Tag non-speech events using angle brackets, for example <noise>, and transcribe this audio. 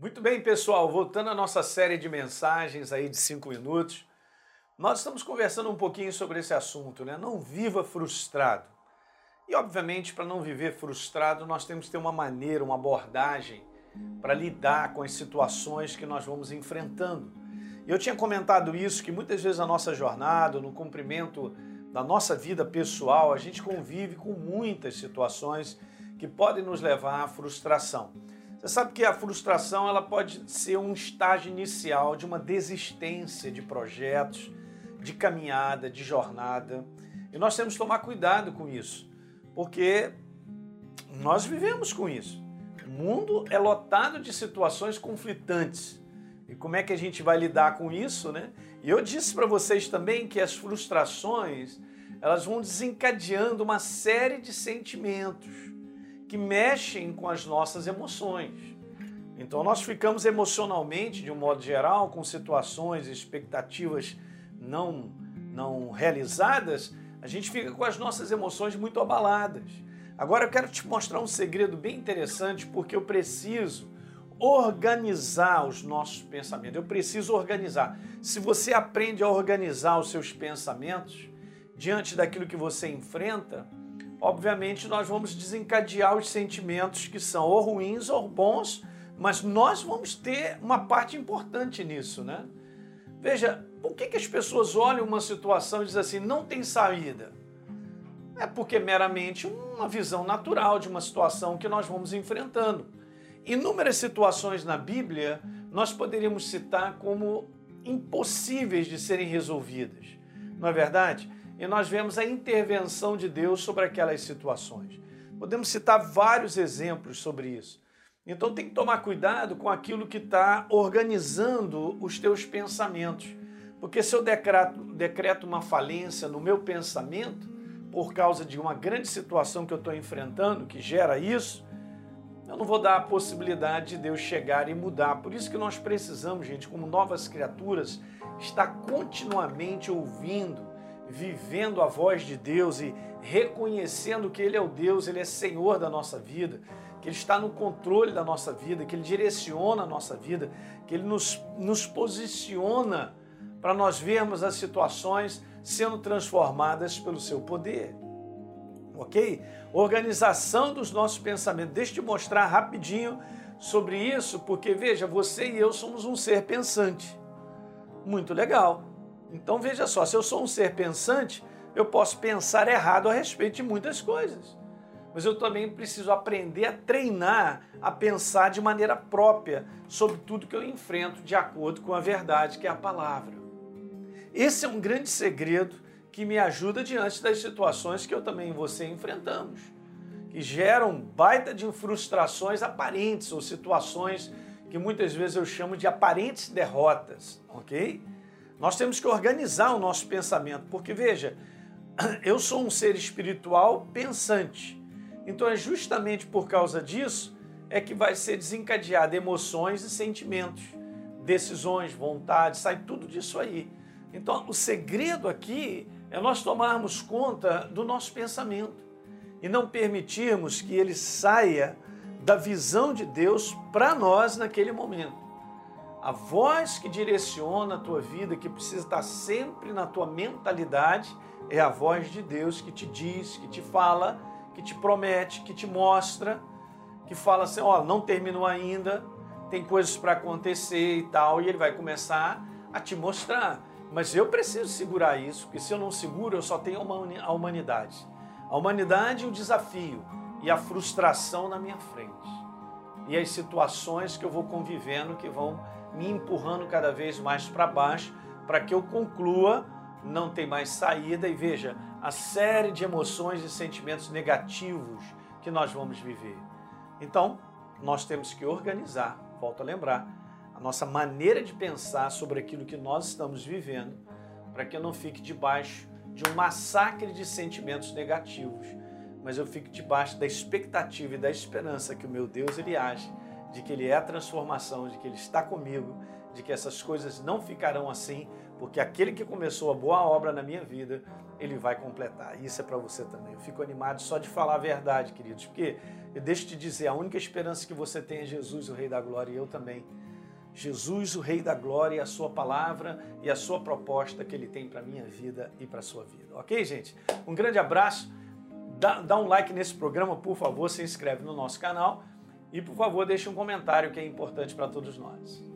Muito bem, pessoal, voltando à nossa série de mensagens aí de cinco minutos, nós estamos conversando um pouquinho sobre esse assunto, né? Não viva frustrado. E, obviamente, para não viver frustrado, nós temos que ter uma maneira, uma abordagem para lidar com as situações que nós vamos enfrentando. Eu tinha comentado isso, que muitas vezes a nossa jornada, no cumprimento da nossa vida pessoal, a gente convive com muitas situações que podem nos levar à frustração. Você sabe que a frustração ela pode ser um estágio inicial de uma desistência de projetos, de caminhada, de jornada. E nós temos que tomar cuidado com isso, porque nós vivemos com isso. O mundo é lotado de situações conflitantes. E como é que a gente vai lidar com isso, né? E eu disse para vocês também que as frustrações, elas vão desencadeando uma série de sentimentos que mexem com as nossas emoções. Então nós ficamos emocionalmente, de um modo geral, com situações e expectativas não, não realizadas, a gente fica com as nossas emoções muito abaladas. Agora eu quero te mostrar um segredo bem interessante, porque eu preciso organizar os nossos pensamentos. Eu preciso organizar. Se você aprende a organizar os seus pensamentos diante daquilo que você enfrenta, obviamente nós vamos desencadear os sentimentos que são ou ruins ou bons, mas nós vamos ter uma parte importante nisso, né? Veja, por que, que as pessoas olham uma situação e dizem assim, não tem saída? É porque é meramente uma visão natural de uma situação que nós vamos enfrentando. Inúmeras situações na Bíblia nós poderíamos citar como impossíveis de serem resolvidas, não é verdade? E nós vemos a intervenção de Deus sobre aquelas situações. Podemos citar vários exemplos sobre isso. Então tem que tomar cuidado com aquilo que está organizando os teus pensamentos. Porque se eu decreto, decreto uma falência no meu pensamento, por causa de uma grande situação que eu estou enfrentando, que gera isso, eu não vou dar a possibilidade de Deus chegar e mudar. Por isso que nós precisamos, gente, como novas criaturas, estar continuamente ouvindo, vivendo a voz de Deus e reconhecendo que Ele é o Deus, Ele é Senhor da nossa vida, que Ele está no controle da nossa vida, que Ele direciona a nossa vida, que Ele nos, nos posiciona para nós vermos as situações sendo transformadas pelo Seu poder. Ok? Organização dos nossos pensamentos. Deixa eu te mostrar rapidinho sobre isso, porque veja, você e eu somos um ser pensante. Muito legal. Então veja só, se eu sou um ser pensante, eu posso pensar errado a respeito de muitas coisas. Mas eu também preciso aprender a treinar a pensar de maneira própria sobre tudo que eu enfrento de acordo com a verdade que é a palavra. Esse é um grande segredo que me ajuda diante das situações que eu também e você enfrentamos, que geram baita de frustrações aparentes ou situações que muitas vezes eu chamo de aparentes derrotas, ok? Nós temos que organizar o nosso pensamento, porque veja, <clears throat> eu sou um ser espiritual pensante. Então é justamente por causa disso é que vai ser desencadeado emoções e sentimentos, decisões, vontades, sai tudo disso aí. Então o segredo aqui é nós tomarmos conta do nosso pensamento e não permitirmos que ele saia da visão de Deus para nós naquele momento. A voz que direciona a tua vida, que precisa estar sempre na tua mentalidade, é a voz de Deus que te diz, que te fala, que te promete, que te mostra, que fala assim: ó, não terminou ainda, tem coisas para acontecer e tal, e ele vai começar a te mostrar. Mas eu preciso segurar isso, porque se eu não seguro, eu só tenho a humanidade. A humanidade e o desafio e a frustração na minha frente. E as situações que eu vou convivendo que vão me empurrando cada vez mais para baixo, para que eu conclua, não tem mais saída e veja a série de emoções e sentimentos negativos que nós vamos viver. Então, nós temos que organizar, volto a lembrar, a nossa maneira de pensar sobre aquilo que nós estamos vivendo, para que eu não fique debaixo de um massacre de sentimentos negativos, mas eu fique debaixo da expectativa e da esperança que o meu Deus ele age de que Ele é a transformação, de que Ele está comigo, de que essas coisas não ficarão assim, porque aquele que começou a boa obra na minha vida, Ele vai completar. Isso é para você também. Eu fico animado só de falar a verdade, queridos, porque eu deixo te dizer, a única esperança que você tem é Jesus, o Rei da Glória, e eu também. Jesus, o Rei da Glória, a sua palavra e a sua proposta que Ele tem para a minha vida e para a sua vida. Ok, gente? Um grande abraço. Dá, dá um like nesse programa, por favor, se inscreve no nosso canal e, por favor, deixe um comentário que é importante para todos nós.